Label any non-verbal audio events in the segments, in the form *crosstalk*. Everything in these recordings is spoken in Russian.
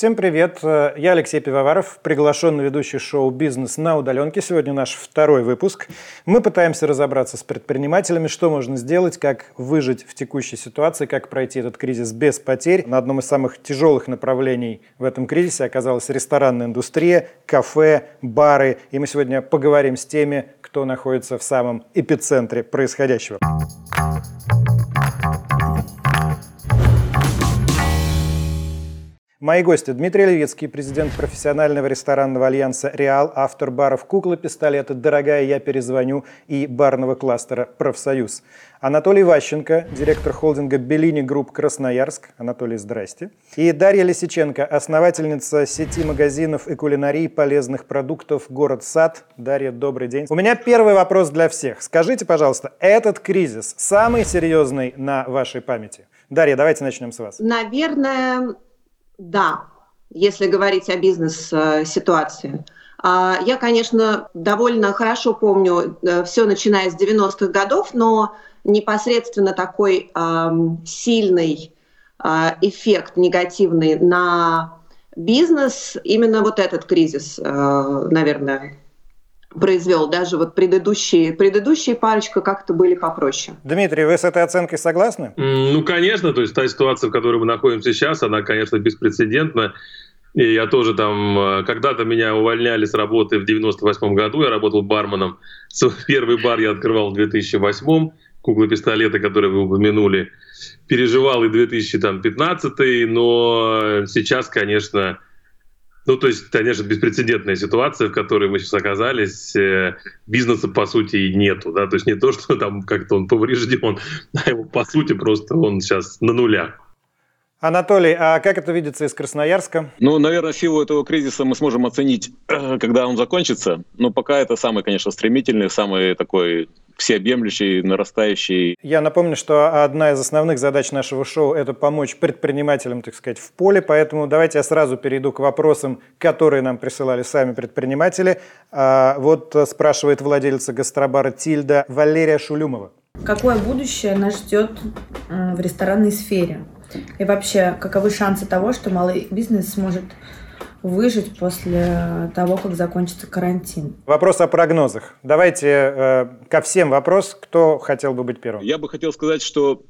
Всем привет, я Алексей Пивоваров, приглашенный ведущий шоу «Бизнес на удаленке». Сегодня наш второй выпуск. Мы пытаемся разобраться с предпринимателями, что можно сделать, как выжить в текущей ситуации, как пройти этот кризис без потерь. На одном из самых тяжелых направлений в этом кризисе оказалась ресторанная индустрия, кафе, бары. И мы сегодня поговорим с теми, кто находится в самом эпицентре происходящего. Мои гости Дмитрий Левицкий, президент профессионального ресторанного альянса «Реал», автор баров «Куклы», «Пистолеты», «Дорогая, я перезвоню» и барного кластера «Профсоюз». Анатолий Ващенко, директор холдинга «Bellini Group Красноярск». Анатолий, здрасте. И Дарья Лисиченко, основательница сети магазинов и кулинарии полезных продуктов «Город Сад». Дарья, добрый день. У меня первый вопрос для всех. Скажите, пожалуйста, этот кризис самый серьезный на вашей памяти? Дарья, давайте начнем с вас. Наверное, да, если говорить о бизнес-ситуации. А, я, конечно, довольно хорошо помню э, все, начиная с 90-х годов, но непосредственно такой сильный а, эффект негативный на бизнес, именно вот этот кризис, э, наверное, произвел. Даже вот предыдущие, предыдущие парочка как-то были попроще. Дмитрий, вы с этой оценкой согласны? Ну, конечно. То есть та ситуация, в которой мы находимся сейчас, она, конечно, беспрецедентна. И я тоже там, э, когда-то меня увольняли с работы в 98 году, я работал барменом. *laughs* Первый бар я открывал в 2008 куклы-пистолеты, которые вы упомянули. Переживал и 2015 но сейчас, конечно, ну, то есть, конечно, беспрецедентная ситуация, в которой мы сейчас оказались. Э, бизнеса, по сути, нету. Да? То есть не то, *laughs* что там как-то он поврежден, *laughs* а его, по сути, просто он сейчас на нулях. Анатолий, а как это видится из Красноярска? Ну, наверное, силу этого кризиса мы сможем оценить, *clears throat* когда он закончится. Но пока это самый, конечно, стремительный, самый такой всеобъемлющий, нарастающий. Я напомню, что одна из основных задач нашего шоу – это помочь предпринимателям, так сказать, в поле, поэтому давайте я сразу перейду к вопросам, которые нам присылали сами предприниматели. А, вот спрашивает владельца гастробара «Тильда» Валерия Шулюмова. Какое будущее нас ждет в ресторанной сфере? И вообще, каковы шансы того, что малый бизнес сможет выжить после того, как закончится карантин. Вопрос о прогнозах. Давайте э, ко всем вопрос. Кто хотел бы быть первым? Я бы хотел сказать, что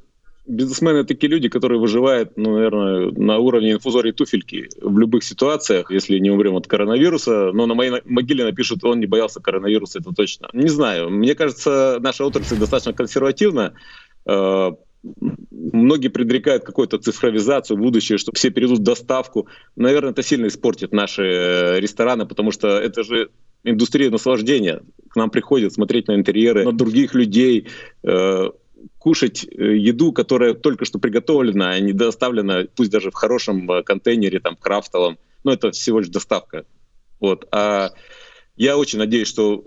бизнесмены такие люди, которые выживают, ну, наверное, на уровне инфузории туфельки в любых ситуациях, если не умрем от коронавируса. Но на моей могиле напишут, он не боялся коронавируса, это точно. Не знаю. Мне кажется, наша отрасль достаточно консервативна. Многие предрекают какую-то цифровизацию будущее, что все перейдут в доставку. Наверное, это сильно испортит наши э, рестораны, потому что это же индустрия наслаждения. К нам приходят смотреть на интерьеры, на других людей, э, кушать э, еду, которая только что приготовлена, а не доставлена, пусть даже в хорошем контейнере, там, крафтовом. Но это всего лишь доставка. Вот. А я очень надеюсь, что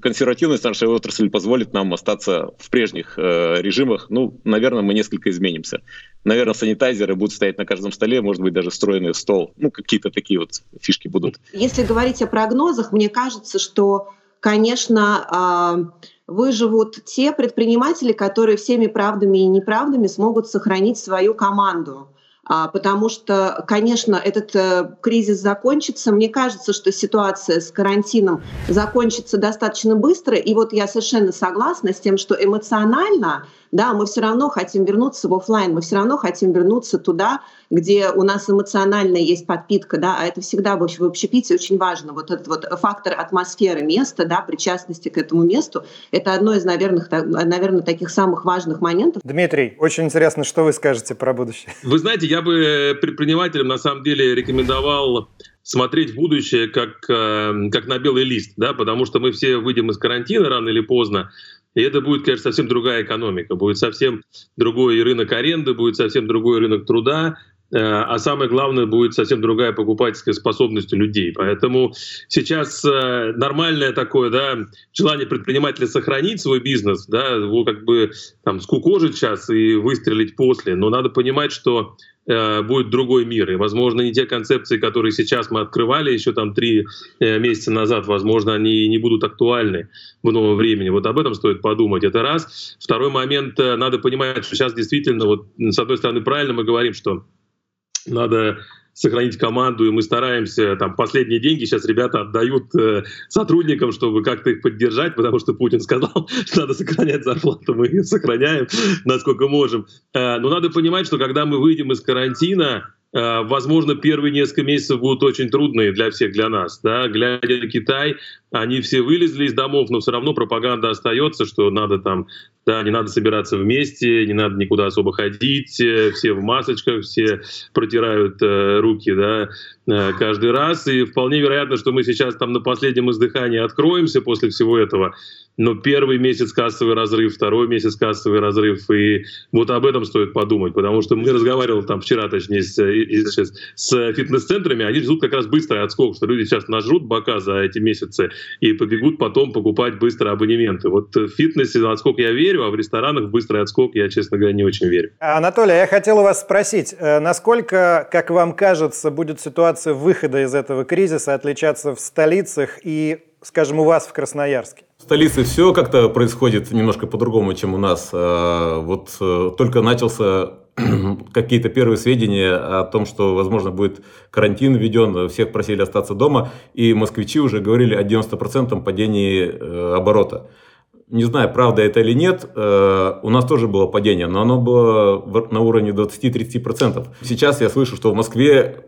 консервативность нашей отрасли позволит нам остаться в прежних э, режимах. Ну, наверное, мы несколько изменимся. Наверное, санитайзеры будут стоять на каждом столе, может быть, даже встроенный в стол. Ну, какие-то такие вот фишки будут. Если говорить о прогнозах, мне кажется, что, конечно, э, выживут те предприниматели, которые всеми правдами и неправдами смогут сохранить свою команду потому что, конечно, этот э, кризис закончится. Мне кажется, что ситуация с карантином закончится достаточно быстро. И вот я совершенно согласна с тем, что эмоционально да, мы все равно хотим вернуться в офлайн, мы все равно хотим вернуться туда, где у нас эмоциональная есть подпитка, да, а это всегда в общепите очень важно. Вот этот вот фактор атмосферы места, да, причастности к этому месту, это одно из, наверное, наверное, таких самых важных моментов. Дмитрий, очень интересно, что вы скажете про будущее. Вы знаете, я бы предпринимателям на самом деле рекомендовал смотреть в будущее как, э, как на белый лист, да, потому что мы все выйдем из карантина рано или поздно, и это будет, конечно, совсем другая экономика, будет совсем другой рынок аренды, будет совсем другой рынок труда, э, а самое главное, будет совсем другая покупательская способность у людей. Поэтому сейчас э, нормальное такое да, желание предпринимателя сохранить свой бизнес, да, его как бы там скукожить сейчас и выстрелить после. Но надо понимать, что будет другой мир. И, возможно, не те концепции, которые сейчас мы открывали еще там три э, месяца назад, возможно, они не будут актуальны в новом времени. Вот об этом стоит подумать. Это раз. Второй момент, э, надо понимать, что сейчас действительно, вот с одной стороны, правильно мы говорим, что надо сохранить команду, и мы стараемся, там, последние деньги сейчас ребята отдают э, сотрудникам, чтобы как-то их поддержать, потому что Путин сказал, *laughs* что надо сохранять зарплату, мы ее сохраняем, насколько можем. Э, но надо понимать, что когда мы выйдем из карантина, Э, возможно, первые несколько месяцев будут очень трудные для всех, для нас. Да? Глядя на Китай, они все вылезли из домов, но все равно пропаганда остается, что надо там, да, не надо собираться вместе, не надо никуда особо ходить, э, все в масочках, все протирают э, руки, да, э, каждый раз. И вполне вероятно, что мы сейчас там на последнем издыхании откроемся после всего этого но первый месяц кассовый разрыв, второй месяц кассовый разрыв, и вот об этом стоит подумать, потому что мы разговаривали там вчера, точнее, с, с, с фитнес-центрами, они ждут как раз быстрый отскок, что люди сейчас нажрут бока за эти месяцы и побегут потом покупать быстро абонементы. Вот в фитнесе на отскок я верю, а в ресторанах в быстрый отскок я, честно говоря, не очень верю. Анатолий, я хотел у вас спросить, э, насколько, как вам кажется, будет ситуация выхода из этого кризиса отличаться в столицах и, скажем, у вас в Красноярске? столице все как-то происходит немножко по-другому, чем у нас. А, вот э, только начался *clears throat* какие-то первые сведения о том, что, возможно, будет карантин введен, всех просили остаться дома, и москвичи уже говорили о 90% падении э, оборота. Не знаю, правда это или нет, э, у нас тоже было падение, но оно было на уровне 20-30%. Сейчас я слышу, что в Москве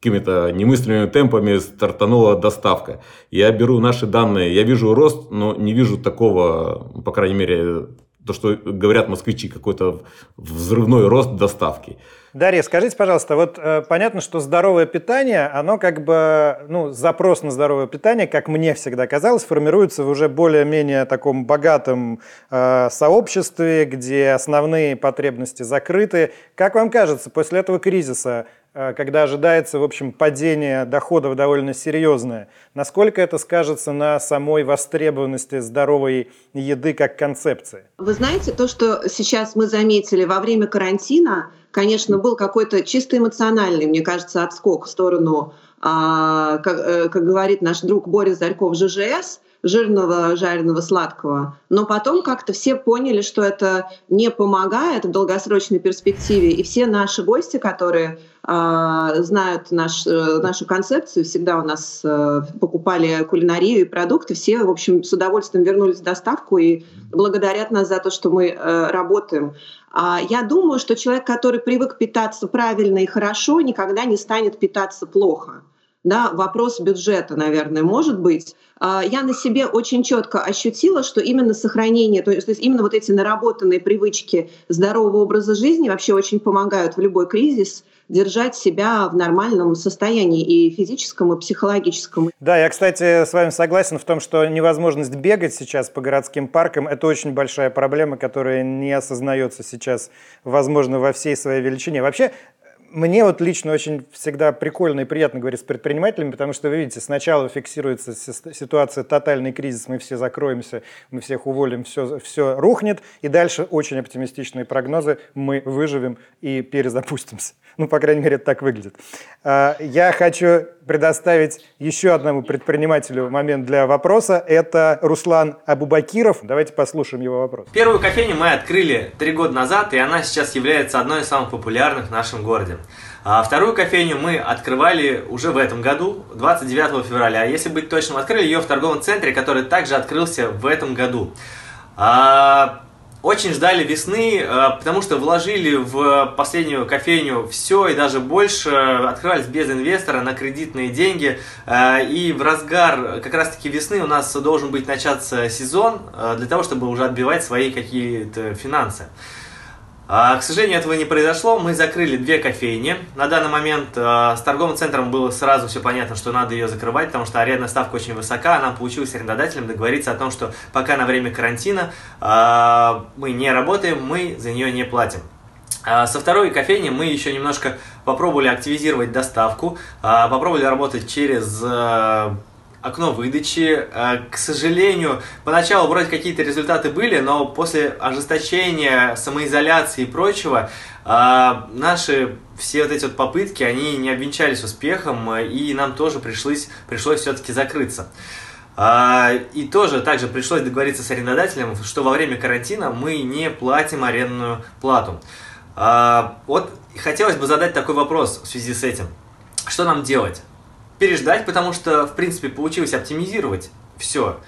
какими-то немыслимыми темпами стартанула доставка. Я беру наши данные, я вижу рост, но не вижу такого, по крайней мере, то, что говорят москвичи, какой-то взрывной рост доставки. Дарья, скажите, пожалуйста, вот э, понятно, что здоровое питание, оно как бы, ну, запрос на здоровое питание, как мне всегда казалось, формируется в уже более-менее таком богатом э, сообществе, где основные потребности закрыты. Как вам кажется, после этого кризиса когда ожидается, в общем, падение доходов довольно серьезное. Насколько это скажется на самой востребованности здоровой еды как концепции? Вы знаете, то, что сейчас мы заметили во время карантина, конечно, был какой-то чисто эмоциональный, мне кажется, отскок в сторону, а, как, э, как говорит наш друг Борис Зарьков, ЖЖС – жирного, жареного, сладкого. Но потом как-то все поняли, что это не помогает в долгосрочной перспективе. И все наши гости, которые э, знают наш, э, нашу концепцию, всегда у нас э, покупали кулинарию и продукты, все, в общем, с удовольствием вернулись в доставку и благодарят нас за то, что мы э, работаем. А я думаю, что человек, который привык питаться правильно и хорошо, никогда не станет питаться плохо да, вопрос бюджета, наверное, может быть. А, я на себе очень четко ощутила, что именно сохранение, то есть именно вот эти наработанные привычки здорового образа жизни вообще очень помогают в любой кризис держать себя в нормальном состоянии и физическом, и психологическом. Да, я, кстати, с вами согласен в том, что невозможность бегать сейчас по городским паркам – это очень большая проблема, которая не осознается сейчас, возможно, во всей своей величине. Вообще, мне вот лично очень всегда прикольно и приятно говорить с предпринимателями, потому что, вы видите, сначала фиксируется ситуация тотальный кризис, мы все закроемся, мы всех уволим, все, все рухнет, и дальше очень оптимистичные прогнозы, мы выживем и перезапустимся. *laughs* Ну, по крайней мере, это так выглядит. А, я хочу предоставить еще одному предпринимателю момент для вопроса. Это Руслан Абубакиров. Давайте послушаем его вопрос. Первую кофейню мы открыли три года назад, и она сейчас является одной из самых популярных в нашем городе. А вторую кофейню мы открывали уже в этом году, 29 февраля. Если быть точным, открыли ее в торговом центре, который также открылся в этом году. А очень ждали весны, э, потому что вложили в последнюю кофейню все и даже больше, открывались без инвестора на кредитные деньги. Э, и в разгар как раз-таки весны у нас должен быть начаться сезон для того, чтобы уже отбивать свои какие-то финансы. А, к сожалению, этого не произошло. Мы закрыли две кофейни. На данный момент а, с торговым центром было сразу все понятно, что надо ее закрывать, потому что арендная ставка очень высока. Нам получилось арендодателем договориться о том, что пока на время карантина а, мы не работаем, мы за нее не платим. Со второй кофейни мы еще немножко попробовали активизировать доставку, попробовали работать через окно выдачи. Э, к сожалению, поначалу вроде какие-то результаты были, но после ожесточения, самоизоляции и прочего, э, наши все вот эти вот попытки, они не обвенчались успехом, и нам тоже пришлось, пришлось все-таки закрыться. Э, и тоже также пришлось договориться с арендодателем, что во время карантина мы не платим арендную плату. Вот хотелось бы задать такой вопрос в связи с этим. что нам делать? Переждать, потому что, в принципе, получилось оптимизировать все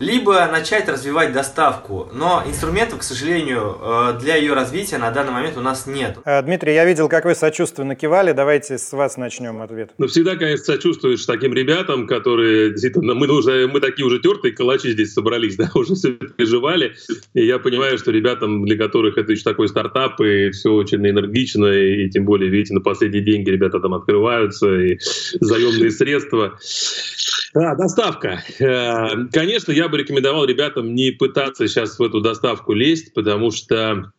либо начать развивать доставку. Но инструментов, к сожалению, э, для ее развития на данный момент у нас нет. Э, Дмитрий, я видел, как вы сочувственно кивали. Давайте с вас начнем ответ. Ну, всегда, конечно, сочувствуешь таким ребятам, которые действительно, мы уже, мы такие уже тертые калачи здесь собрались, *laughs* да, уже все переживали. И я понимаю, что ребятам, для которых это еще такой стартап, и все очень энергично, и тем более, видите, на последние деньги ребята там открываются, и заемные средства. Да, доставка. Э, конечно, я бы рекомендовал ребятам не пытаться сейчас в эту доставку лезть, потому что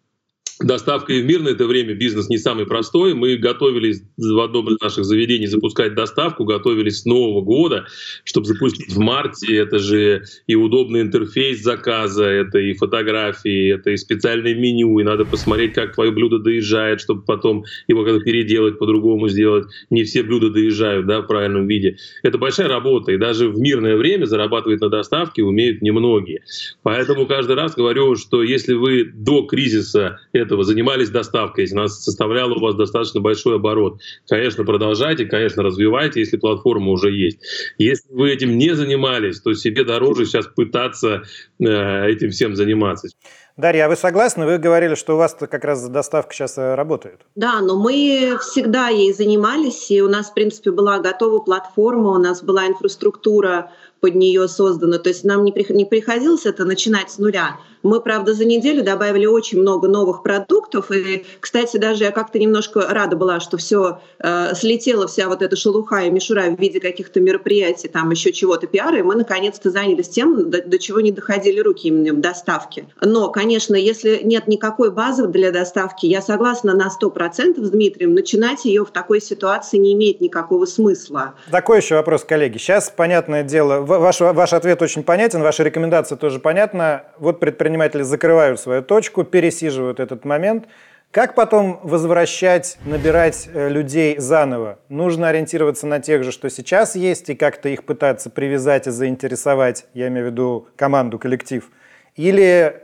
Доставка и в мирное это время бизнес не самый простой. Мы готовились в одном из наших заведений запускать доставку, готовились с Нового года, чтобы запустить в марте. Это же и удобный интерфейс заказа, это и фотографии, это и специальное меню, и надо посмотреть, как твое блюдо доезжает, чтобы потом его как-то переделать, по-другому сделать. Не все блюда доезжают да, в правильном виде. Это большая работа, и даже в мирное время зарабатывать на доставке умеют немногие. Поэтому каждый раз говорю, что если вы до кризиса этого занимались доставкой, если она составляла у вас достаточно большой оборот. Конечно, продолжайте, конечно, развивайте, если платформа уже есть. Если вы этим не занимались, то себе дороже сейчас пытаться э, этим всем заниматься. Дарья, а вы согласны? Вы говорили, что у вас как раз доставка сейчас э, работает. Да, но мы всегда ей занимались, и у нас, в принципе, была готова платформа, у нас была инфраструктура под нее создана. То есть нам не приходилось это начинать с нуля. Мы, правда, за неделю добавили очень много новых продуктов. И, кстати, даже я как-то немножко рада была, что все э, слетела вся вот эта шелуха и мишура в виде каких-то мероприятий, там еще чего-то пиара, и мы наконец-то занялись тем, до, до чего не доходили руки именно в доставке. Но, конечно, если нет никакой базы для доставки, я согласна на 100% с Дмитрием, начинать ее в такой ситуации не имеет никакого смысла. Такой еще вопрос, коллеги. Сейчас, понятное дело, ваш, ваш ответ очень понятен, ваша рекомендация тоже понятна. Вот предприниматели закрывают свою точку, пересиживают этот момент. Как потом возвращать, набирать э, людей заново? Нужно ориентироваться на тех же, что сейчас есть, и как-то их пытаться привязать и заинтересовать, я имею в виду команду, коллектив. Или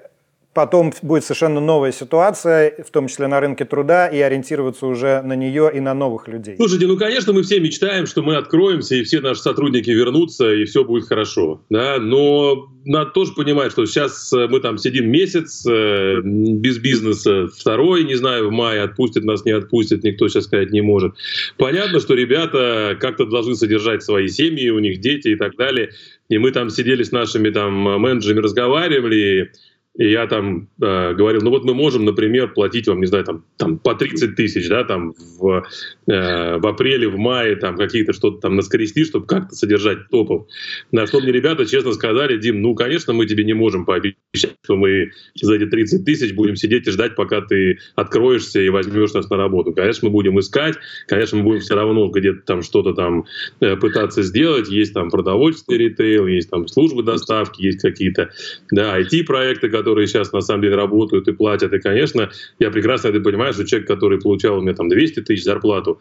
потом будет совершенно новая ситуация, в том числе на рынке труда, и ориентироваться уже на нее и на новых людей. Слушайте, ну, конечно, мы все мечтаем, что мы откроемся, и все наши сотрудники вернутся, и все будет хорошо. Да? Но надо тоже понимать, что сейчас э, мы там сидим месяц э, без бизнеса, второй, не знаю, в мае отпустит нас, не отпустит, никто сейчас сказать не может. Понятно, что ребята как-то должны содержать свои семьи, у них дети и так далее. И мы там сидели с нашими там менеджерами, разговаривали, я там э, говорил, ну вот мы можем, например, платить вам, не знаю, там, там по 30 тысяч, да, там в, э, в апреле, в мае, там какие-то что-то там наскорести, чтобы как-то содержать топов. На что мне ребята честно сказали, Дим, ну, конечно, мы тебе не можем пообещать, что мы за эти 30 тысяч будем сидеть и ждать, пока ты откроешься и возьмешь нас на работу. Конечно, мы будем искать, конечно, мы будем все равно где-то там что-то там э, пытаться сделать. Есть там продовольственный ритейл, есть там службы доставки, есть какие-то, да, IT-проекты, которые сейчас на самом деле работают и платят. И, конечно, я прекрасно это понимаю, что человек, который получал у меня там 200 тысяч зарплату,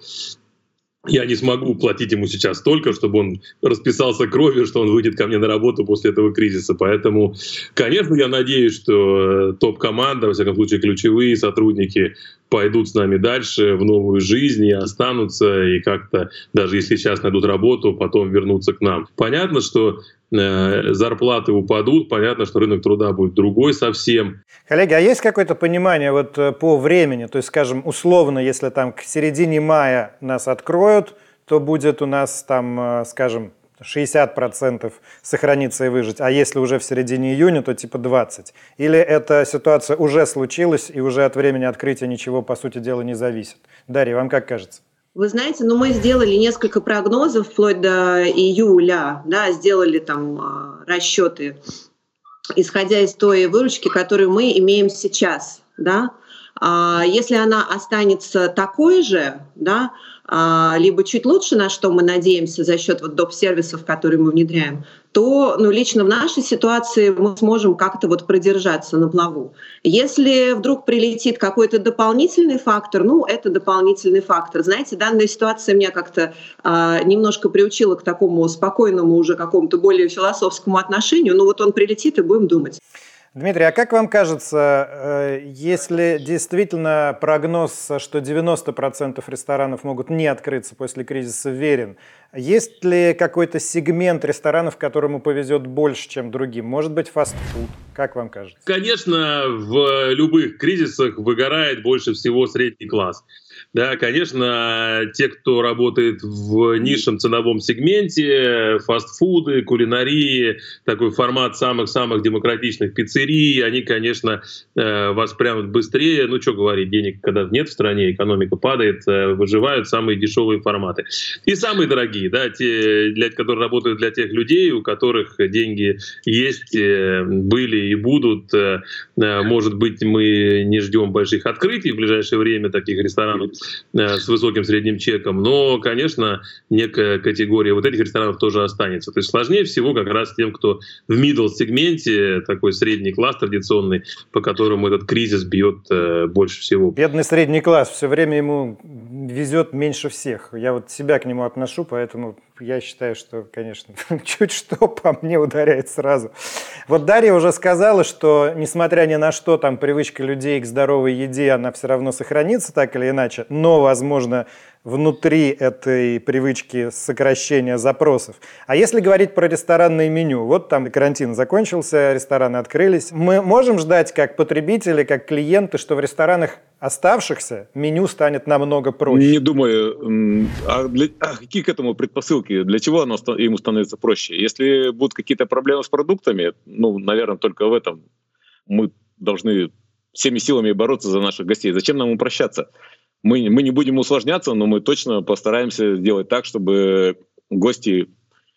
я не смогу платить ему сейчас столько, чтобы он расписался кровью, что он выйдет ко мне на работу после этого кризиса. Поэтому, конечно, я надеюсь, что топ-команда, во всяком случае, ключевые сотрудники пойдут с нами дальше в новую жизнь и останутся, и как-то, даже если сейчас найдут работу, потом вернутся к нам. Понятно, что Э, зарплаты упадут, понятно, что рынок труда будет другой совсем. Коллеги, а есть какое-то понимание вот э, по времени? То есть, скажем, условно, если там к середине мая нас откроют, то будет у нас там, э, скажем, 60% сохраниться и выжить, а если уже в середине июня, то типа 20%. Или эта ситуация уже случилась, и уже от времени открытия ничего, по сути дела, не зависит? Дарья, вам как кажется? Вы знаете, ну мы сделали несколько прогнозов вплоть до июля, да, сделали там а, расчеты, исходя из той выручки, которую мы имеем сейчас, да. А если она останется такой же, да, а, либо чуть лучше, на что мы надеемся за счет вот доп. сервисов, которые мы внедряем, то ну, лично в нашей ситуации мы сможем как-то вот продержаться на плаву. Если вдруг прилетит какой-то дополнительный фактор, ну, это дополнительный фактор. Знаете, данная ситуация меня как-то а, немножко приучила к такому спокойному уже какому-то более философскому отношению. Ну, вот он прилетит, и будем думать. Дмитрий, а как вам кажется, э, если действительно прогноз, что 90% ресторанов могут не открыться после кризиса верен, есть ли какой-то сегмент ресторанов, которому повезет больше, чем другим? Может быть, фастфуд? Как вам кажется? Конечно, в любых кризисах выгорает больше всего средний класс. Да, конечно, те, кто работает в низшем ценовом сегменте, фастфуды, кулинарии, такой формат самых-самых демократичных пиццерий, они, конечно, э, воспрянут быстрее. Ну, что говорить, денег когда нет в стране, экономика падает, э, выживают самые дешевые форматы. И самые дорогие, да, те, для, которые работают для тех людей, у которых деньги есть, э, были и будут. Может быть, мы не ждем больших открытий в ближайшее время таких ресторанов, с высоким средним чеком, но, конечно, некая категория вот этих ресторанов тоже останется. То есть сложнее всего как раз тем, кто в middle сегменте, такой средний класс традиционный, по которому этот кризис бьет э, больше всего. Бедный средний класс, все время ему везет меньше всех. Я вот себя к нему отношу, поэтому я считаю, что, конечно, *laughs* чуть что по мне ударяет сразу. Вот Дарья уже сказала, что, несмотря ни на что, там привычка людей к здоровой еде, она все равно сохранится так или иначе, но, возможно, внутри этой привычки сокращения запросов. А если говорить про ресторанное меню, вот там карантин закончился, рестораны открылись, мы можем ждать как потребители, как клиенты, что в ресторанах оставшихся меню станет намного проще? Не думаю. А, для, а какие к этому предпосылки? Для чего оно ему становится проще? Если будут какие-то проблемы с продуктами, ну, наверное, только в этом мы должны всеми силами бороться за наших гостей. Зачем нам упрощаться? Мы, мы не будем усложняться, но мы точно постараемся сделать так, чтобы гости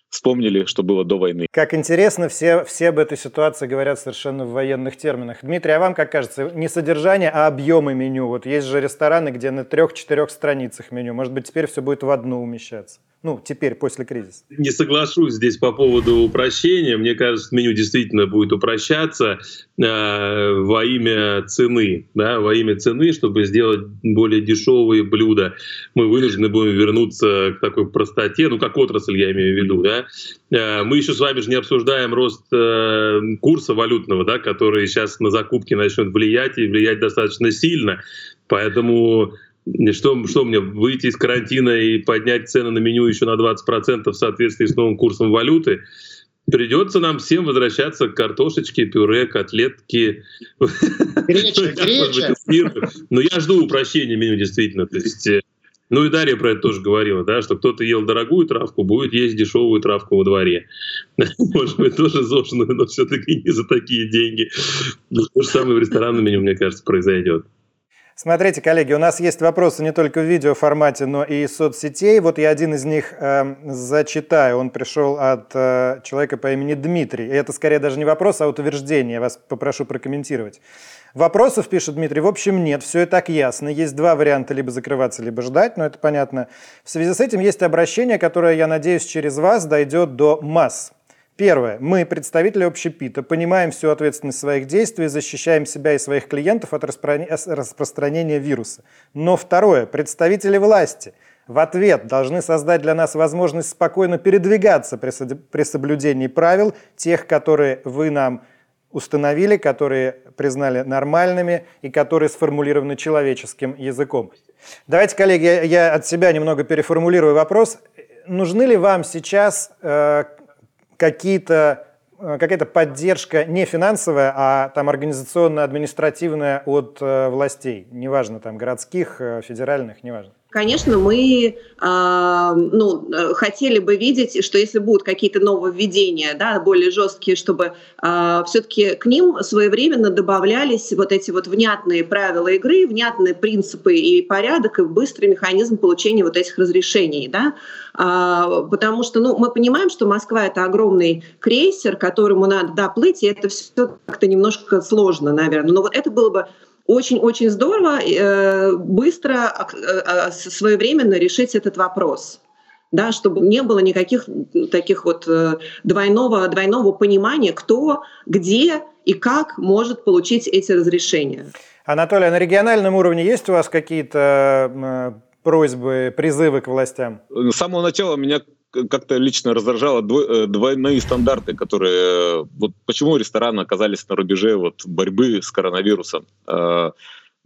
вспомнили, что было до войны. Как интересно, все, все об этой ситуации говорят совершенно в военных терминах. Дмитрий, а вам как кажется, не содержание, а объемы меню? Вот есть же рестораны, где на трех-четырех страницах меню. Может быть, теперь все будет в одну умещаться? Ну, теперь, после кризиса. Не соглашусь здесь по поводу упрощения. Мне кажется, меню действительно будет упрощаться э, во имя цены. Да, во имя цены, чтобы сделать более дешевые блюда. Мы вынуждены будем вернуться к такой простоте, ну, как отрасль я имею в виду. Да? Э, мы еще с вами же не обсуждаем рост э, курса валютного, да, который сейчас на закупки начнет влиять и влиять достаточно сильно. Поэтому что, что мне, выйти из карантина и поднять цены на меню еще на 20% в соответствии с новым курсом валюты? Придется нам всем возвращаться к картошечке, пюре, котлетке. Греча, *laughs* греча. Но я жду упрощения меню, действительно. То есть, э, ну и Дарья про это тоже говорила, да, что кто-то ел дорогую травку, будет есть дешевую травку во дворе. *laughs* Может быть, тоже зожную, но все-таки не за такие деньги. То же самое в ресторанном меню, мне кажется, произойдет. Смотрите, коллеги, у нас есть вопросы не только в видеоформате, но и из соцсетей. Вот я один из них э, зачитаю. Он пришел от э, человека по имени Дмитрий. И это скорее даже не вопрос, а утверждение. Я вас попрошу прокомментировать. Вопросов, пишет Дмитрий, в общем нет, все и так ясно. Есть два варианта, либо закрываться, либо ждать, но это понятно. В связи с этим есть обращение, которое, я надеюсь, через вас дойдет до масс. Первое. Мы, представители общепита, понимаем всю ответственность своих действий, защищаем себя и своих клиентов от распространения вируса. Но второе. Представители власти в ответ должны создать для нас возможность спокойно передвигаться при соблюдении правил, тех, которые вы нам установили, которые признали нормальными и которые сформулированы человеческим языком. Давайте, коллеги, я от себя немного переформулирую вопрос. Нужны ли вам сейчас э, какие-то э, какая-то поддержка не финансовая, а там организационно-административная от э, властей, неважно, там городских, э, федеральных, неважно. Конечно, мы э, ну, хотели бы видеть, что если будут какие-то нововведения, да, более жесткие, чтобы э, все-таки к ним своевременно добавлялись вот эти вот внятные правила игры, внятные принципы и порядок, и быстрый механизм получения вот этих разрешений. Да? А, потому что ну, мы понимаем, что Москва — это огромный крейсер, которому надо доплыть, и это все как-то немножко сложно, наверное. Но вот это было бы очень-очень здорово э, быстро, э, своевременно решить этот вопрос да, чтобы не было никаких таких вот э, двойного, двойного понимания, кто, где и как может получить эти разрешения. Анатолий, а на региональном уровне есть у вас какие-то просьбы, призывы к властям? С самого начала меня как-то лично раздражало э, двойные стандарты, которые... Вот почему рестораны оказались на рубеже вот борьбы с коронавирусом?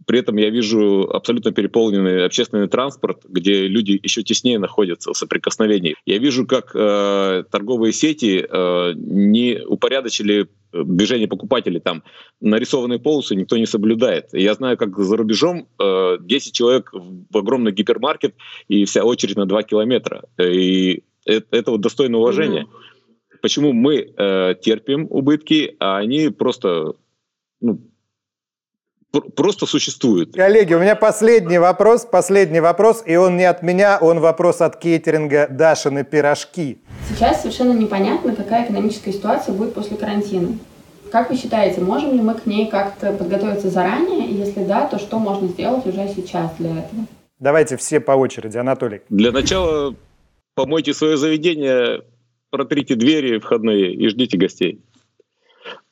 При этом я вижу абсолютно переполненный общественный транспорт, где люди еще теснее находятся в соприкосновении. Я вижу, как э, торговые сети э, не упорядочили движение покупателей, там нарисованные полосы никто не соблюдает. Я знаю, как за рубежом э, 10 человек в огромный гипермаркет и вся очередь на 2 километра. И это, это вот достойно уважения. Mm-hmm. Почему мы э, терпим убытки, а они просто ну, просто существует. Коллеги, у меня последний вопрос, последний вопрос, и он не от меня, он вопрос от кейтеринга Дашины пирожки. Сейчас совершенно непонятно, какая экономическая ситуация будет после карантина. Как вы считаете, можем ли мы к ней как-то подготовиться заранее? И если да, то что можно сделать уже сейчас для этого? Давайте все по очереди. Анатолий. Для начала помойте свое заведение, протрите двери входные и ждите гостей.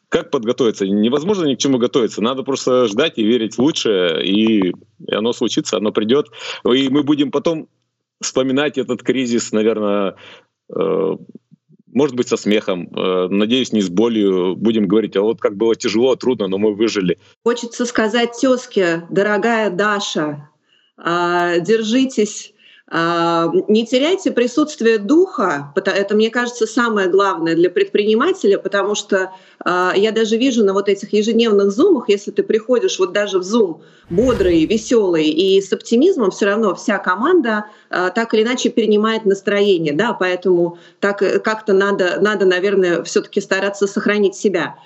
Как подготовиться? Невозможно ни к чему готовиться. Надо просто ждать и верить в лучшее, и оно случится, оно придет. И мы будем потом вспоминать этот кризис, наверное, э, может быть, со смехом, э, надеюсь, не с болью. Будем говорить, а вот как было тяжело, трудно, но мы выжили. Хочется сказать тезке, дорогая Даша, а, держитесь, не теряйте присутствие духа, это, мне кажется, самое главное для предпринимателя, потому что а, я даже вижу на вот этих ежедневных зумах, если ты приходишь вот даже в зум бодрый, веселый и с оптимизмом, все равно вся команда а, так или иначе перенимает настроение, да, поэтому так э, как-то надо, надо, наверное, все-таки стараться сохранить себя.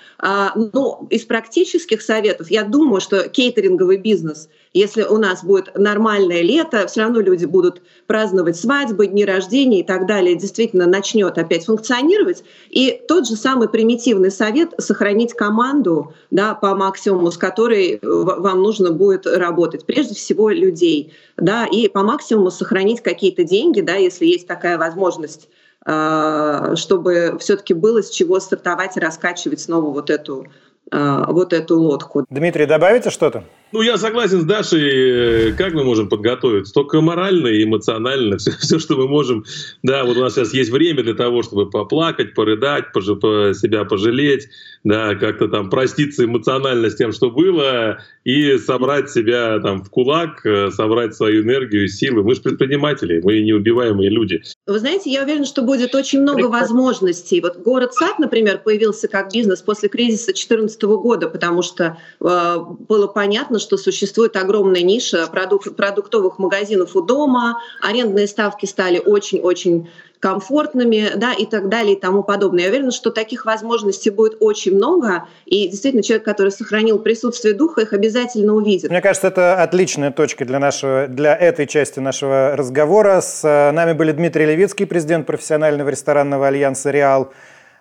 Ну, из практических советов, я думаю, что кейтеринговый бизнес — если у нас будет нормальное лето, все равно люди будут праздновать свадьбы, дни рождения и так далее, действительно начнет опять функционировать. И тот же самый примитивный совет — сохранить команду да, по максимуму, с которой вам нужно будет работать. Прежде всего людей. Да, и по максимуму сохранить какие-то деньги, да, если есть такая возможность а, чтобы все-таки было с чего стартовать и раскачивать снова вот эту, а, вот эту лодку. Дмитрий, добавите что-то? Ну, я согласен с Дашей. Как мы можем подготовиться? Только морально и эмоционально. *laughs* Все, все, что мы можем. Да, вот у нас сейчас есть время для того, чтобы поплакать, порыдать, пож... себя пожалеть, да, как-то там проститься эмоционально с тем, что было, и собрать себя там в кулак, э, собрать свою энергию, силы. Мы же предприниматели, мы неубиваемые люди. Вы знаете, я уверена, что будет очень много возможностей. Вот город Сад, например, появился как бизнес после кризиса 2014 года, потому что э, было понятно, что существует огромная ниша продук- продуктовых магазинов у дома, арендные ставки стали очень-очень комфортными, да, и так далее, и тому подобное. Я уверена, что таких возможностей будет очень много, и действительно человек, который сохранил присутствие духа, их обязательно увидит. Мне кажется, это отличная точка для, нашего, для этой части нашего разговора. С э, нами были Дмитрий Левицкий, президент профессионального ресторанного альянса «Реал»,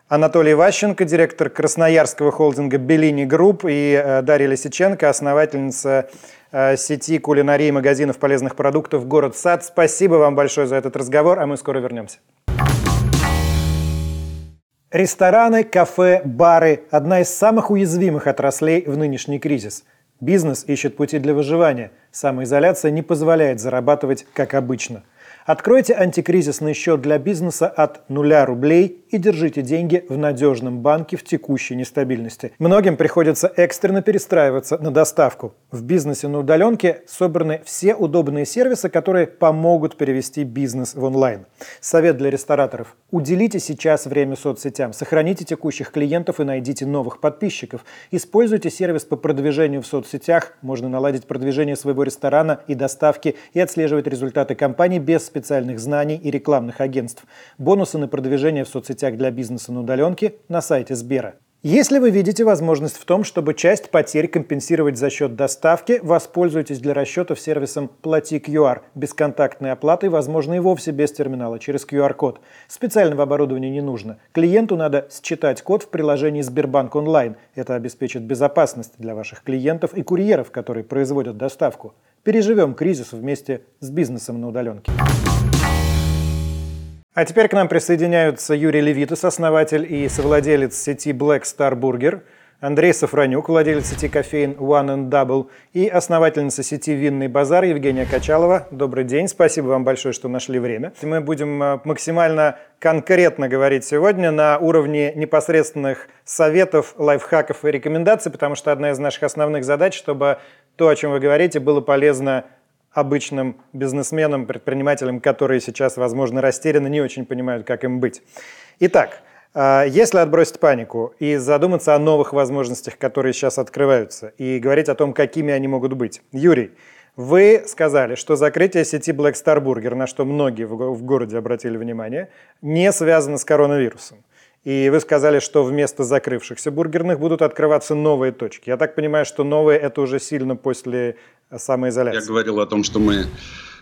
Анатолий Ващенко, директор красноярского холдинга «Bellini Group» и э, Дарья Лисиченко, основательница э, сети кулинарии магазинов полезных продуктов «Город Сад». Спасибо вам большое за этот разговор, а мы скоро вернемся. Рестораны, кафе, бары – одна из самых уязвимых отраслей в нынешний кризис. Бизнес ищет пути для выживания. Самоизоляция не позволяет зарабатывать, как обычно – Откройте антикризисный счет для бизнеса от нуля рублей и держите деньги в надежном банке в текущей нестабильности. Многим приходится экстренно перестраиваться на доставку. В бизнесе на удаленке собраны все удобные сервисы, которые помогут перевести бизнес в онлайн. Совет для рестораторов. Уделите сейчас время соцсетям, сохраните текущих клиентов и найдите новых подписчиков. Используйте сервис по продвижению в соцсетях. Можно наладить продвижение своего ресторана и доставки и отслеживать результаты компании без специальных знаний и рекламных агентств. Бонусы на продвижение в соцсетях для бизнеса на удаленке на сайте Сбера. Если вы видите возможность в том, чтобы часть потерь компенсировать за счет доставки, воспользуйтесь для расчетов сервисом Плати QR. Бесконтактной оплатой возможно и вовсе без терминала, через QR-код. Специального оборудования не нужно. Клиенту надо считать код в приложении Сбербанк онлайн. Это обеспечит безопасность для ваших клиентов и курьеров, которые производят доставку. Переживем кризис вместе с бизнесом на удаленке. А теперь к нам присоединяются Юрий Левитус, основатель и совладелец сети Black Star Burger, Андрей Сафронюк, владелец сети кофеин One and Double и основательница сети «Винный базар» Евгения Качалова. Добрый день, спасибо вам большое, что нашли время. Мы будем э, максимально конкретно говорить сегодня на уровне непосредственных советов, лайфхаков и рекомендаций, потому что одна из наших основных задач, чтобы то, о чем вы говорите, было полезно обычным бизнесменам, предпринимателям, которые сейчас, возможно, растеряны, не очень понимают, как им быть. Итак, а, если отбросить панику и задуматься о новых возможностях, которые сейчас открываются, и говорить о том, какими они могут быть. Юрий, вы сказали, что закрытие сети Black Star Burger, на что многие в городе обратили внимание, не связано с коронавирусом. И вы сказали, что вместо закрывшихся бургерных будут открываться новые точки. Я так понимаю, что новые это уже сильно после самоизоляции. Я говорил о том, что мы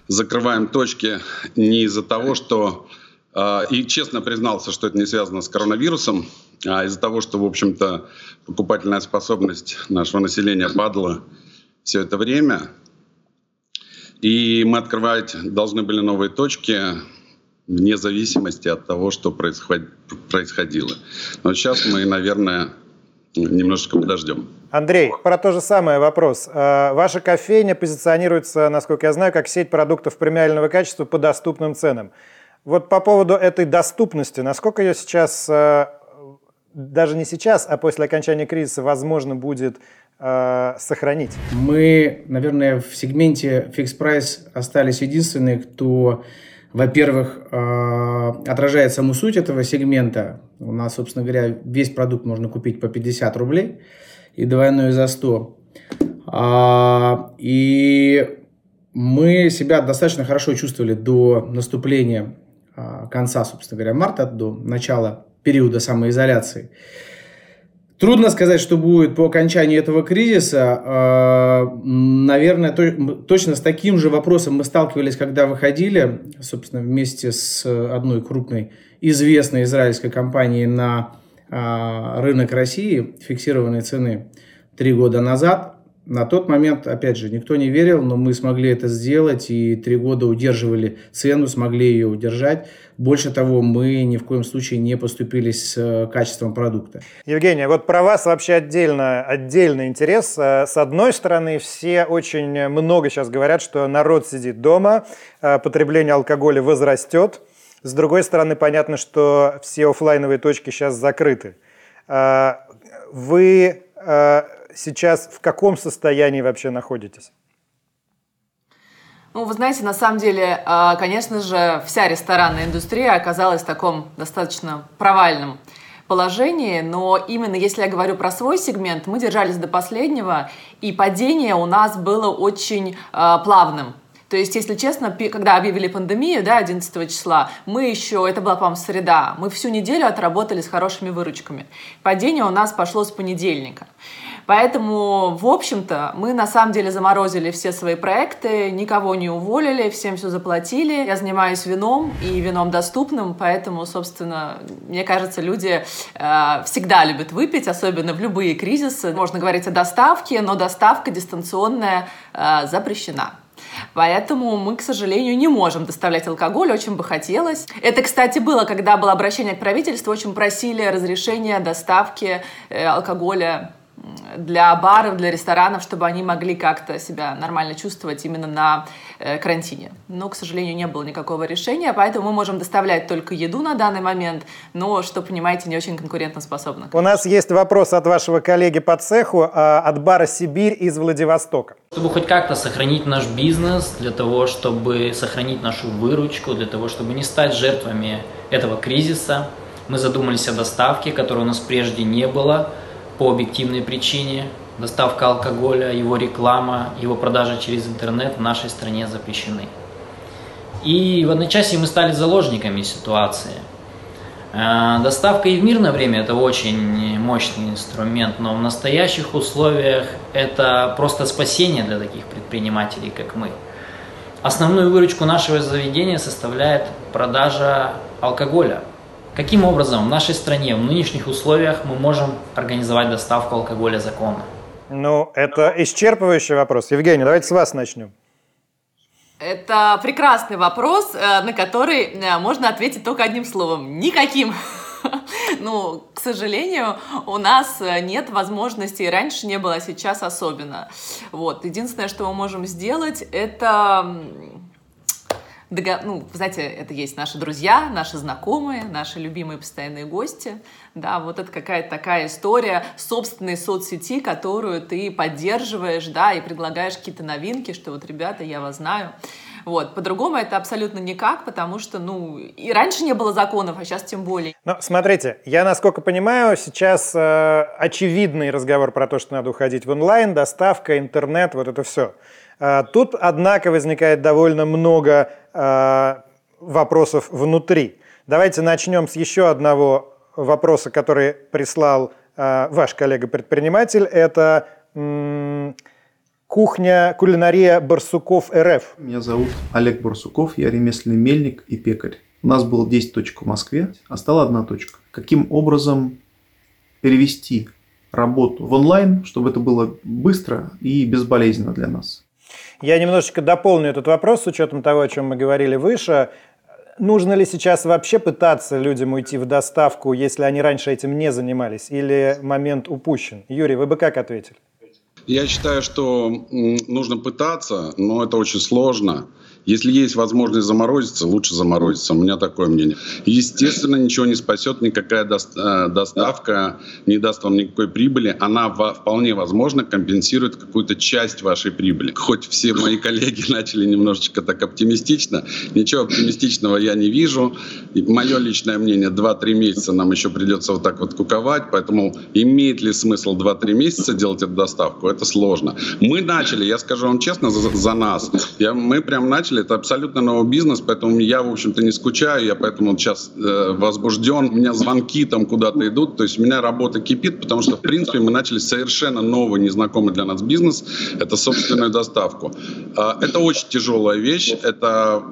закрываем точки не из-за того, что а, и честно признался, что это не связано с коронавирусом, а из-за того, что, в общем-то, покупательная способность нашего населения падала все это время. И мы открывать должны были новые точки вне зависимости от того, что происходило. Но сейчас мы, наверное, немножечко подождем. Андрей, про то же самое вопрос. А, ваша кофейня позиционируется, насколько я знаю, как сеть продуктов премиального качества по доступным ценам. Вот по поводу этой доступности, насколько ее сейчас, э, даже не сейчас, а после окончания кризиса, возможно будет э, сохранить? Мы, наверное, в сегменте Fixed Price остались единственные, кто, во-первых, э, отражает саму суть этого сегмента. У нас, собственно говоря, весь продукт можно купить по 50 рублей и двойной за 100. А, и мы себя достаточно хорошо чувствовали до наступления а, конца, собственно говоря, марта, до начала периода самоизоляции. Трудно сказать, что будет по окончании этого кризиса. А, наверное, точно с таким же вопросом мы сталкивались, когда выходили, собственно, вместе с одной крупной известной израильской компанией на а, рынок России, фиксированные цены три года назад. На тот момент, опять же, никто не верил, но мы смогли это сделать и три года удерживали цену, смогли ее удержать. Больше того, мы ни в коем случае не поступили с э, качеством продукта. Евгения, вот про вас вообще отдельно, отдельный интерес. Э, с одной стороны, все очень много сейчас говорят, что народ сидит дома, э, потребление алкоголя возрастет. С другой стороны, понятно, что все офлайновые точки сейчас закрыты. Вы сейчас в каком состоянии вообще находитесь? Ну, вы знаете, на самом деле, а, конечно же, вся ресторанная индустрия оказалась в таком достаточно провальном положении, но именно если я говорю про свой сегмент, мы держались до последнего, и падение у нас было очень э, плавным. То есть, если честно, когда объявили пандемию, да, 11 числа, мы еще, это была, по-моему, среда, мы всю неделю отработали с хорошими выручками. Падение у нас пошло с понедельника. Поэтому, в общем-то, мы на самом деле заморозили все свои проекты, никого не уволили, всем все заплатили. Я занимаюсь вином и вином доступным, поэтому, собственно, мне кажется, люди э, всегда любят выпить, особенно в любые кризисы. Можно говорить о доставке, но доставка дистанционная э, запрещена. Поэтому мы, к сожалению, не можем доставлять алкоголь, очень бы хотелось. Это, кстати, было, когда было обращение к правительству, очень просили разрешения доставки э, алкоголя для баров, для ресторанов, чтобы они могли как-то себя нормально чувствовать именно на э, карантине. Но, к сожалению, не было никакого решения, поэтому мы можем доставлять только еду на данный момент, но, что понимаете, не очень конкурентоспособно. У нас есть вопрос от вашего коллеги по цеху, а, от бара «Сибирь» из Владивостока. Чтобы хоть как-то сохранить наш бизнес, для того, чтобы сохранить нашу выручку, для того, чтобы не стать жертвами этого кризиса, мы задумались о доставке, которой у нас прежде не было – по объективной причине. Доставка алкоголя, его реклама, его продажа через интернет в нашей стране запрещены. И в одночасье мы стали заложниками ситуации. Э, доставка и в мирное время это очень мощный инструмент, но в настоящих условиях это просто спасение для таких предпринимателей, как мы. Основную выручку нашего заведения составляет продажа алкоголя – Каким образом в нашей стране в нынешних условиях мы можем организовать доставку алкоголя законно? Ну, это исчерпывающий вопрос. Евгений, давайте с вас начнем. Это прекрасный вопрос, э, на который э, можно ответить только одним словом. Никаким. *laughs* Ну, к сожалению, у нас нет возможности, раньше не было, а сейчас особенно. Вот. Единственное, что мы можем сделать, это ну, знаете, это есть наши друзья, наши знакомые, наши любимые постоянные гости. Да, вот это какая-то такая история собственной соцсети, которую ты поддерживаешь, да, и предлагаешь какие-то новинки, что вот, ребята, я вас знаю. Вот. По-другому это абсолютно никак, потому что, ну, и раньше не было законов, а сейчас тем более. Но смотрите, я, насколько понимаю, сейчас э, очевидный разговор про то, что надо уходить в онлайн, доставка, интернет, вот это все. Э, тут, однако, возникает довольно много э, вопросов внутри. Давайте начнем с еще одного вопроса, который прислал э, ваш коллега-предприниматель. Это кухня, кулинария Барсуков РФ. Меня зовут Олег Барсуков, я ремесленный мельник и пекарь. У нас было 10 точек в Москве, а стала одна точка. Каким образом перевести работу в онлайн, чтобы это было быстро и безболезненно для нас? Я немножечко дополню этот вопрос с учетом того, о чем мы говорили выше. Нужно ли сейчас вообще пытаться людям уйти в доставку, если они раньше этим не занимались, или момент упущен? Юрий, вы бы как ответили? Я считаю, что нужно пытаться, но это очень сложно. Если есть возможность заморозиться, лучше заморозиться. У меня такое мнение. Естественно, ничего не спасет, никакая э, доставка не даст вам никакой прибыли. Она вполне возможно компенсирует какую-то часть вашей прибыли. Хоть все мои коллеги начали немножечко так оптимистично, ничего оптимистичного я не вижу. Мое личное мнение, 2-3 месяца нам еще придется вот так вот куковать, поэтому имеет ли смысл 2-3 месяца делать эту доставку, это сложно. Мы начали, я скажу вам честно, за, за нас. Я, мы прям начали начали. Это абсолютно новый бизнес, поэтому я, в общем-то, не скучаю. Я поэтому сейчас э, возбужден. У меня звонки там куда-то идут. То есть у меня работа кипит, потому что, в принципе, мы начали совершенно новый, незнакомый для нас бизнес. Это собственную доставку. Э, это очень тяжелая вещь. Это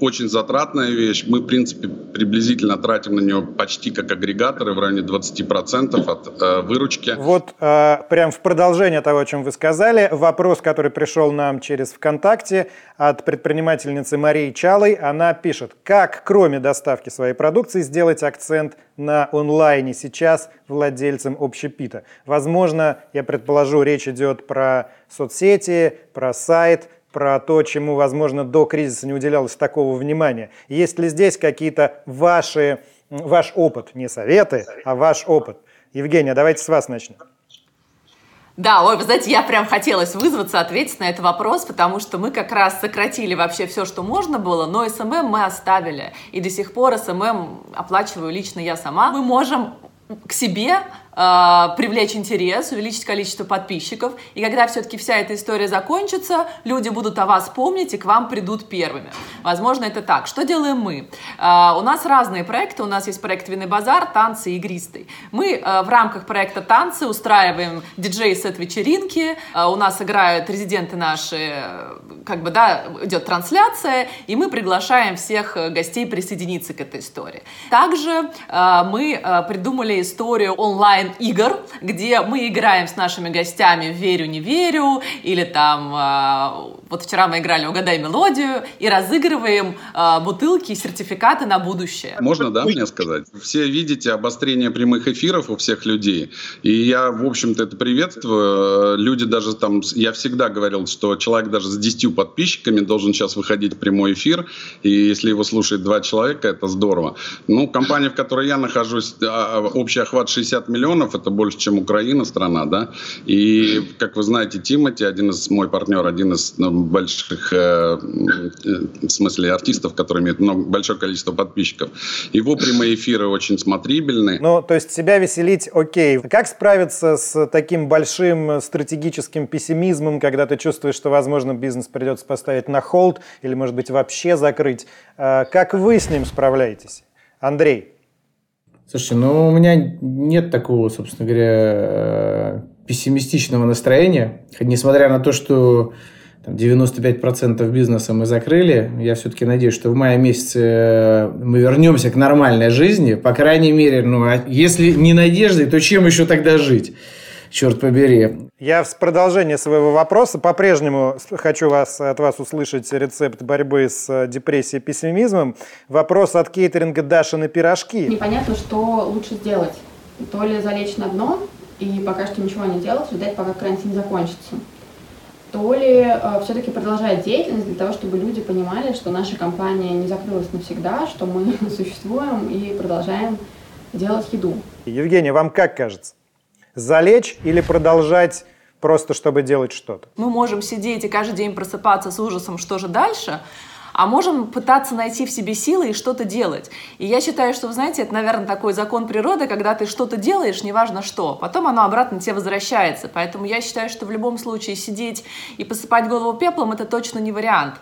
очень затратная вещь. Мы, в принципе, приблизительно тратим на нее почти как агрегаторы в районе 20% от э, выручки. Вот э, прям в продолжение того, о чем вы сказали, вопрос, который пришел нам через ВКонтакте от предпринимателя предпринимательницы Марии Чалой. Она пишет, как кроме доставки своей продукции сделать акцент на онлайне сейчас владельцам общепита. Возможно, я предположу, речь идет про соцсети, про сайт, про то, чему, возможно, до кризиса не уделялось такого внимания. Есть ли здесь какие-то ваши, ваш опыт, не советы, а ваш опыт? Евгения, давайте с вас начнем. Да, ой, вы знаете, я прям хотелось вызваться, ответить на этот вопрос, потому что мы как раз сократили вообще все, что можно было, но SMM мы оставили. И до сих пор SMM оплачиваю лично я сама. Мы можем к себе э, привлечь интерес, увеличить количество подписчиков. И когда все-таки вся эта история закончится, люди будут о вас помнить и к вам придут первыми. Возможно, это так. Что делаем мы? Э, у нас разные проекты. У нас есть проект «Винный базар», «Танцы игристый». Мы э, в рамках проекта «Танцы» устраиваем диджей-сет-вечеринки. У нас играют резиденты наши, как бы, да, идет трансляция, и мы приглашаем всех гостей присоединиться к этой истории. Также мы придумали историю онлайн-игр, где мы играем с нашими гостями «Верю, не верю», или там, э, вот вчера мы играли «Угадай мелодию», и разыгрываем э, бутылки и сертификаты на будущее. Можно, да, мне сказать? Все видите обострение прямых эфиров у всех людей, и я, в общем-то, это приветствую. Люди даже там, я всегда говорил, что человек даже с 10 подписчиками должен сейчас выходить в прямой эфир, и если его слушает два человека, это здорово. Ну, компания, в которой я нахожусь, а, общий охват 60 миллионов, это больше, чем Украина страна, да. И, как вы знаете, Тимати, один из, мой партнер, один из ну, больших, э, э, в смысле, артистов, который имеет много, большое количество подписчиков. Его прямые эфиры очень смотрибельны. Ну, то есть себя веселить окей. Как справиться с таким большим стратегическим пессимизмом, когда ты чувствуешь, что, возможно, бизнес придется поставить на холд или, может быть, вообще закрыть? Э, как вы с ним справляетесь? Андрей. Слушайте, ну у меня нет такого, собственно говоря, пессимистичного настроения. Несмотря на то, что там, 95% бизнеса мы закрыли, я все-таки надеюсь, что в мае месяце э, мы вернемся к нормальной жизни. По крайней мере, ну, а если не надеждой, то чем еще тогда жить? черт побери. Я в продолжение своего вопроса по-прежнему хочу вас, от вас услышать рецепт борьбы с э, депрессией и пессимизмом. Вопрос от кейтеринга Даша на пирожки. Непонятно, что лучше сделать. То ли залечь на дно и пока что ничего не делать, ждать, пока карантин закончится. То ли э, все-таки продолжать деятельность для того, чтобы люди понимали, что наша компания не закрылась навсегда, что мы *laughs* существуем и продолжаем делать еду. Евгения, вам как кажется? Залечь или продолжать просто, чтобы делать что-то? Мы можем сидеть и каждый день просыпаться с ужасом, что же дальше, а можем пытаться найти в себе силы и что-то делать. И я считаю, что, вы знаете, это, наверное, такой закон природы, когда ты что-то делаешь, неважно что, потом оно обратно тебе возвращается. Поэтому я считаю, что в любом случае сидеть и посыпать голову пеплом – это точно не вариант.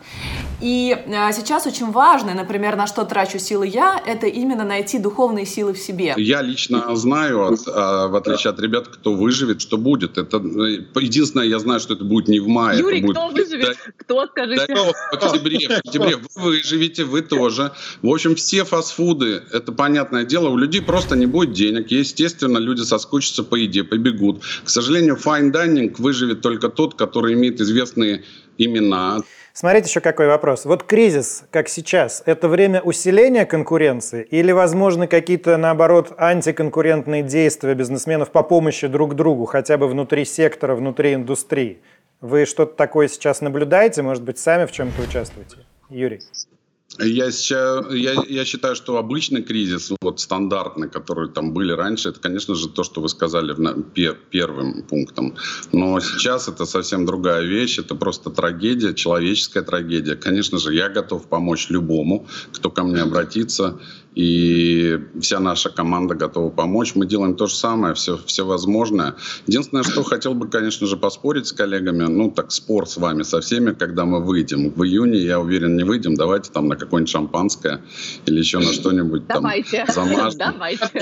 И э, сейчас очень важно, например, на что трачу силы я, это именно найти духовные силы в себе. Я лично знаю, от, а, в отличие от ребят, кто выживет, что будет. Это э, единственное, я знаю, что это будет не в мае. Юрий, будет кто выживет? Кто, скажите? Да, в октябре, в октябре вы выживете, вы тоже. В общем, все фастфуды, это понятное дело, у людей просто не будет денег. Естественно, люди соскучатся по еде, побегут. К сожалению, fine dining выживет только тот, который имеет известные имена. Смотрите еще какой вопрос. Вот кризис, как сейчас, это время усиления конкуренции или, возможно, какие-то, наоборот, антиконкурентные действия бизнесменов по помощи друг другу, хотя бы внутри сектора, внутри индустрии? Вы что-то такое сейчас наблюдаете? Может быть, сами в чем-то участвуете? Юрий. Я, сейчас, я, я считаю, что обычный кризис, вот стандартный, который там были раньше, это, конечно же, то, что вы сказали в, пер, первым пунктом. Но сейчас это совсем другая вещь, это просто трагедия, человеческая трагедия. Конечно же, я готов помочь любому, кто ко мне обратится и вся наша команда готова помочь. Мы делаем то же самое, все, все возможное. Единственное, что хотел бы, конечно же, поспорить с коллегами, ну, так, спор с вами, со всеми, когда мы выйдем. В июне, я уверен, не выйдем. Давайте там на какое-нибудь шампанское или еще на что-нибудь там замажем. Давайте.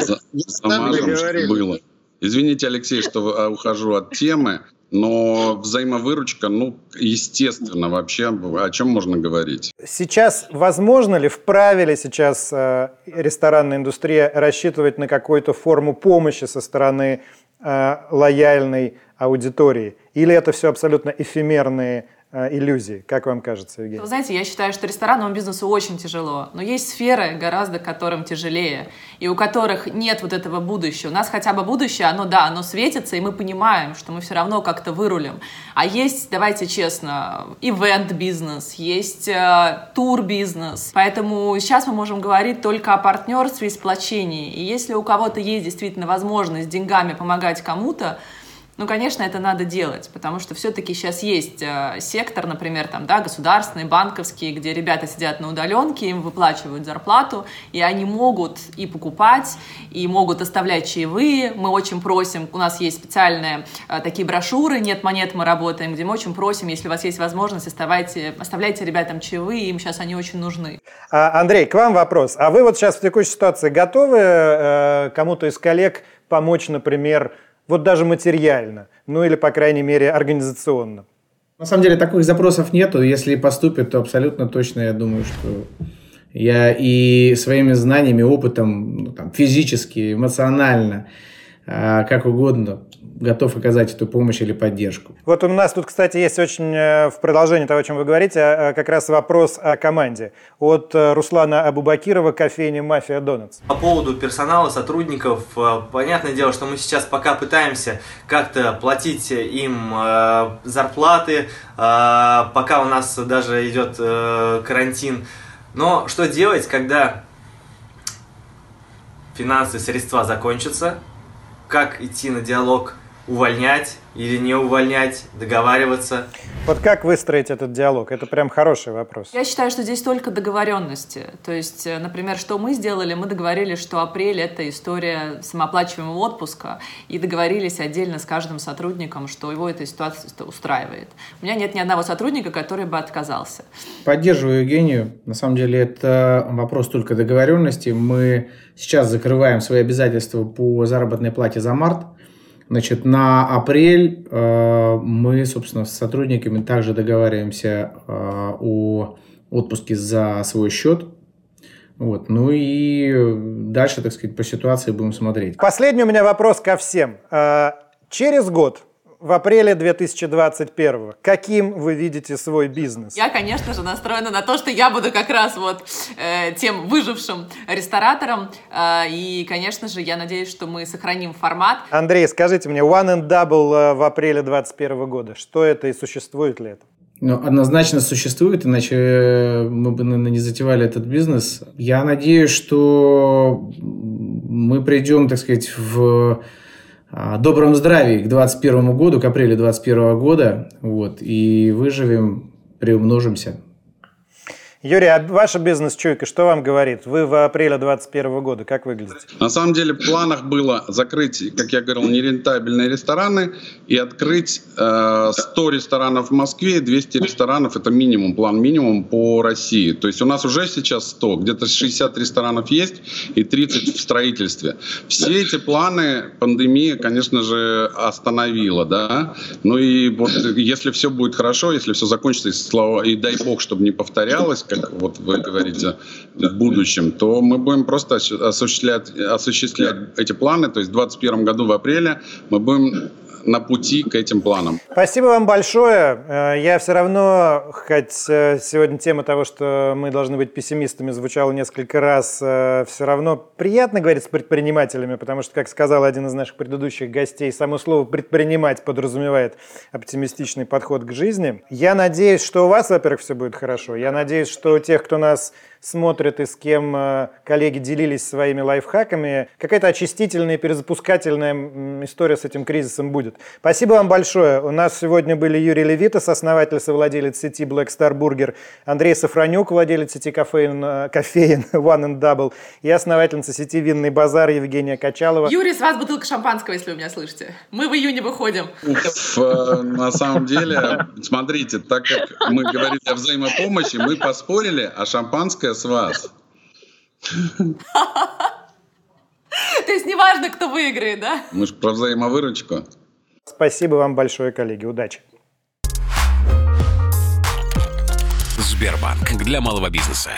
Замажем, *laughs* что было. Извините, Алексей, что ухожу от темы. Но взаимовыручка, ну, естественно, вообще о чем можно говорить? Сейчас возможно ли, вправе ли сейчас э, ресторанная индустрия рассчитывать на какую-то форму помощи со стороны э, лояльной аудитории? Или это все абсолютно эфемерные Э, иллюзии. Как вам кажется, Евгений? Вы знаете, я считаю, что ресторанному бизнесу очень тяжело, но есть сферы гораздо которым тяжелее, и у которых нет вот этого будущего. У нас хотя бы будущее, оно, да, оно светится, и мы понимаем, что мы все равно как-то вырулим. А есть, давайте честно, ивент-бизнес, есть э, тур-бизнес, поэтому сейчас мы можем говорить только о партнерстве и сплочении. И если у кого-то есть действительно возможность деньгами помогать кому-то, ну, конечно, это надо делать, потому что все-таки сейчас есть э, сектор, например, там, да, государственный, банковский, где ребята сидят на удаленке, им выплачивают зарплату, и они могут и покупать, и могут оставлять чаевые. Мы очень просим, у нас есть специальные э, такие брошюры «Нет монет, мы работаем», где мы очень просим, если у вас есть возможность, оставляйте, оставляйте ребятам чаевые, им сейчас они очень нужны. А, Андрей, к вам вопрос. А вы вот сейчас в текущей ситуации готовы э, кому-то из коллег помочь, например, вот даже материально, ну или, по крайней мере, организационно? На самом деле таких запросов нету. Если поступит, то абсолютно точно я думаю, что я и своими знаниями, опытом, ну, там, физически, эмоционально, а, как угодно, готов оказать эту помощь или поддержку. Вот у нас тут, кстати, есть очень э, в продолжении того, о чем вы говорите, э, как раз вопрос о команде. От э, Руслана Абубакирова, кофейни «Мафия Донатс». По поводу персонала, сотрудников, понятное дело, что мы сейчас пока пытаемся как-то платить им зарплаты, пока у нас даже идет карантин. Но что делать, когда финансовые средства закончатся, как идти на диалог увольнять или не увольнять, договариваться. Вот как выстроить этот диалог? Это прям хороший вопрос. Я считаю, что здесь только договоренности. То есть, э, например, что мы сделали? Мы договорились, что апрель – это история самооплачиваемого отпуска, и договорились отдельно с каждым сотрудником, что его эта ситуация устраивает. У меня нет ни одного сотрудника, который бы отказался. Поддерживаю Евгению. На самом деле, это вопрос только договоренности. Мы сейчас закрываем свои обязательства по заработной плате за март – Значит, на апрель э, мы, собственно, с сотрудниками также договариваемся э, о отпуске за свой счет. Вот. Ну и дальше, так сказать, по ситуации будем смотреть. Последний у меня вопрос ко всем. Э, Через год в апреле 2021 каким вы видите свой бизнес? Я, конечно же, настроена на то, что я буду как раз вот э, тем выжившим ресторатором. Э, и, конечно же, я надеюсь, что мы сохраним формат. Андрей, скажите мне, One and Double э, в апреле 2021 года, что это и существует ли это? Ну, однозначно существует, иначе мы бы, наверное, не затевали этот бизнес. Я надеюсь, что мы придем, так сказать, в добром здравии к 2021 году, к апрелю 2021 года, вот, и выживем, приумножимся. Юрий, а ваша бизнес-чуйка что вам говорит? Вы в апреле 2021 года как выглядите? На самом деле в планах было закрыть, как я говорил, нерентабельные рестораны и открыть э, 100 ресторанов в Москве, 200 ресторанов, это минимум, план минимум по России. То есть у нас уже сейчас 100, где-то 60 ресторанов есть и 30 в строительстве. Все эти планы пандемия, конечно же, остановила, да. Ну и вот если все будет хорошо, если все закончится, и, слава, и дай бог, чтобы не повторялось, как вот вы говорите, в будущем, то мы будем просто осуществлять, осуществлять эти планы. То есть в 2021 году в апреле мы будем на пути к этим планам. Спасибо вам большое. Э, я все равно, хоть э, сегодня тема того, что мы должны быть пессимистами, звучала несколько раз, э, все равно приятно говорить с предпринимателями, потому что, как сказал один из наших предыдущих гостей, само слово «предпринимать» подразумевает оптимистичный подход к жизни. Я надеюсь, что у вас, во-первых, все будет хорошо. Я надеюсь, что у тех, кто нас смотрит и с кем э, коллеги делились своими лайфхаками. Какая-то очистительная, перезапускательная история с этим кризисом будет. Спасибо вам большое. У нас сегодня были Юрий Левитас, основатель, совладелец сети Black Star Burger, Андрей Сафронюк, владелец сети кофеин, э, кофеин *laughs* One and Double и основательница сети Винный базар Евгения Качалова. Юрий, с вас бутылка шампанского, если вы меня слышите. Мы в июне выходим. Э, на самом деле, смотрите, так как мы говорили о взаимопомощи, мы поспорили, а шампанское с вас. То есть неважно, кто выиграет, да? Мы же про взаимовыручку. Спасибо вам большое, коллеги. Удачи. Сбербанк для малого бизнеса.